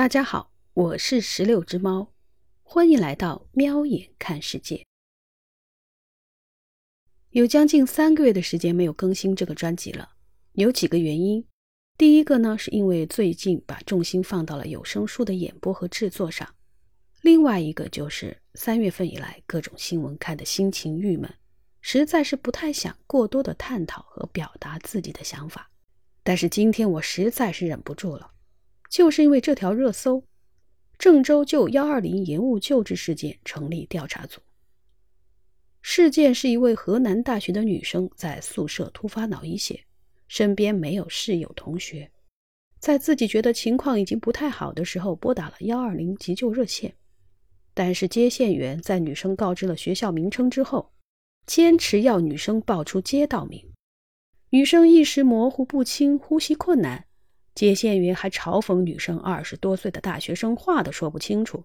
大家好，我是十六只猫，欢迎来到喵眼看世界。有将近三个月的时间没有更新这个专辑了，有几个原因。第一个呢，是因为最近把重心放到了有声书的演播和制作上；另外一个就是三月份以来各种新闻看的心情郁闷，实在是不太想过多的探讨和表达自己的想法。但是今天我实在是忍不住了。就是因为这条热搜，郑州就幺二零延误救治事件成立调查组。事件是一位河南大学的女生在宿舍突发脑溢血，身边没有室友同学，在自己觉得情况已经不太好的时候，拨打了幺二零急救热线。但是接线员在女生告知了学校名称之后，坚持要女生报出街道名。女生一时模糊不清，呼吸困难。接线员还嘲讽女生二十多岁的大学生话都说不清楚。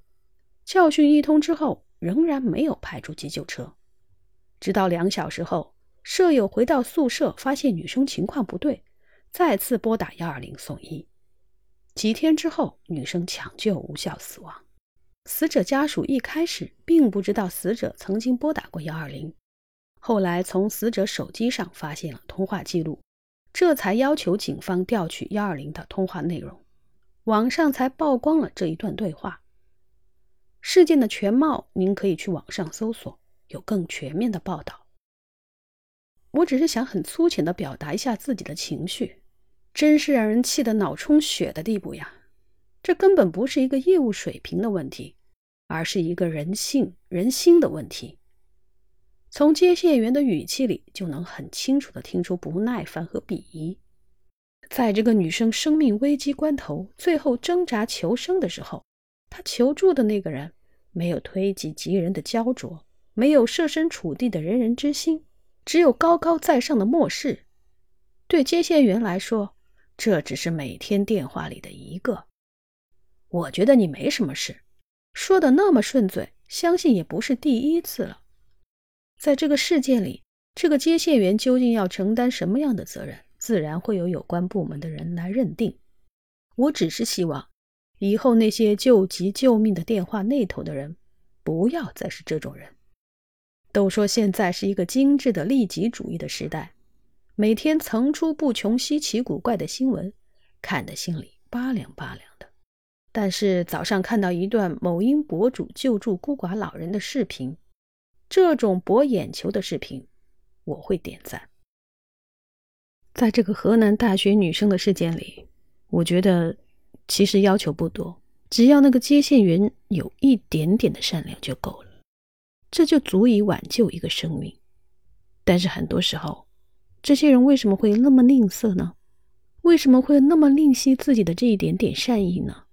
教训一通之后，仍然没有派出急救车。直到两小时后，舍友回到宿舍，发现女生情况不对，再次拨打幺二零送医。几天之后，女生抢救无效死亡。死者家属一开始并不知道死者曾经拨打过幺二零，后来从死者手机上发现了通话记录。这才要求警方调取幺二零的通话内容，网上才曝光了这一段对话。事件的全貌，您可以去网上搜索，有更全面的报道。我只是想很粗浅的表达一下自己的情绪，真是让人气得脑充血的地步呀！这根本不是一个业务水平的问题，而是一个人性、人心的问题。从接线员的语气里就能很清楚地听出不耐烦和鄙夷。在这个女生生命危机关头，最后挣扎求生的时候，她求助的那个人没有推己及人的焦灼，没有设身处地的仁人之心，只有高高在上的漠视。对接线员来说，这只是每天电话里的一个。我觉得你没什么事，说的那么顺嘴，相信也不是第一次了。在这个事件里，这个接线员究竟要承担什么样的责任，自然会有有关部门的人来认定。我只是希望，以后那些救急救命的电话那头的人，不要再是这种人。都说现在是一个精致的利己主义的时代，每天层出不穷稀奇古怪的新闻，看得心里拔凉拔凉的。但是早上看到一段某音博主救助孤寡老人的视频。这种博眼球的视频，我会点赞。在这个河南大学女生的事件里，我觉得其实要求不多，只要那个接线员有一点点的善良就够了，这就足以挽救一个生命。但是很多时候，这些人为什么会那么吝啬呢？为什么会那么吝惜自己的这一点点善意呢？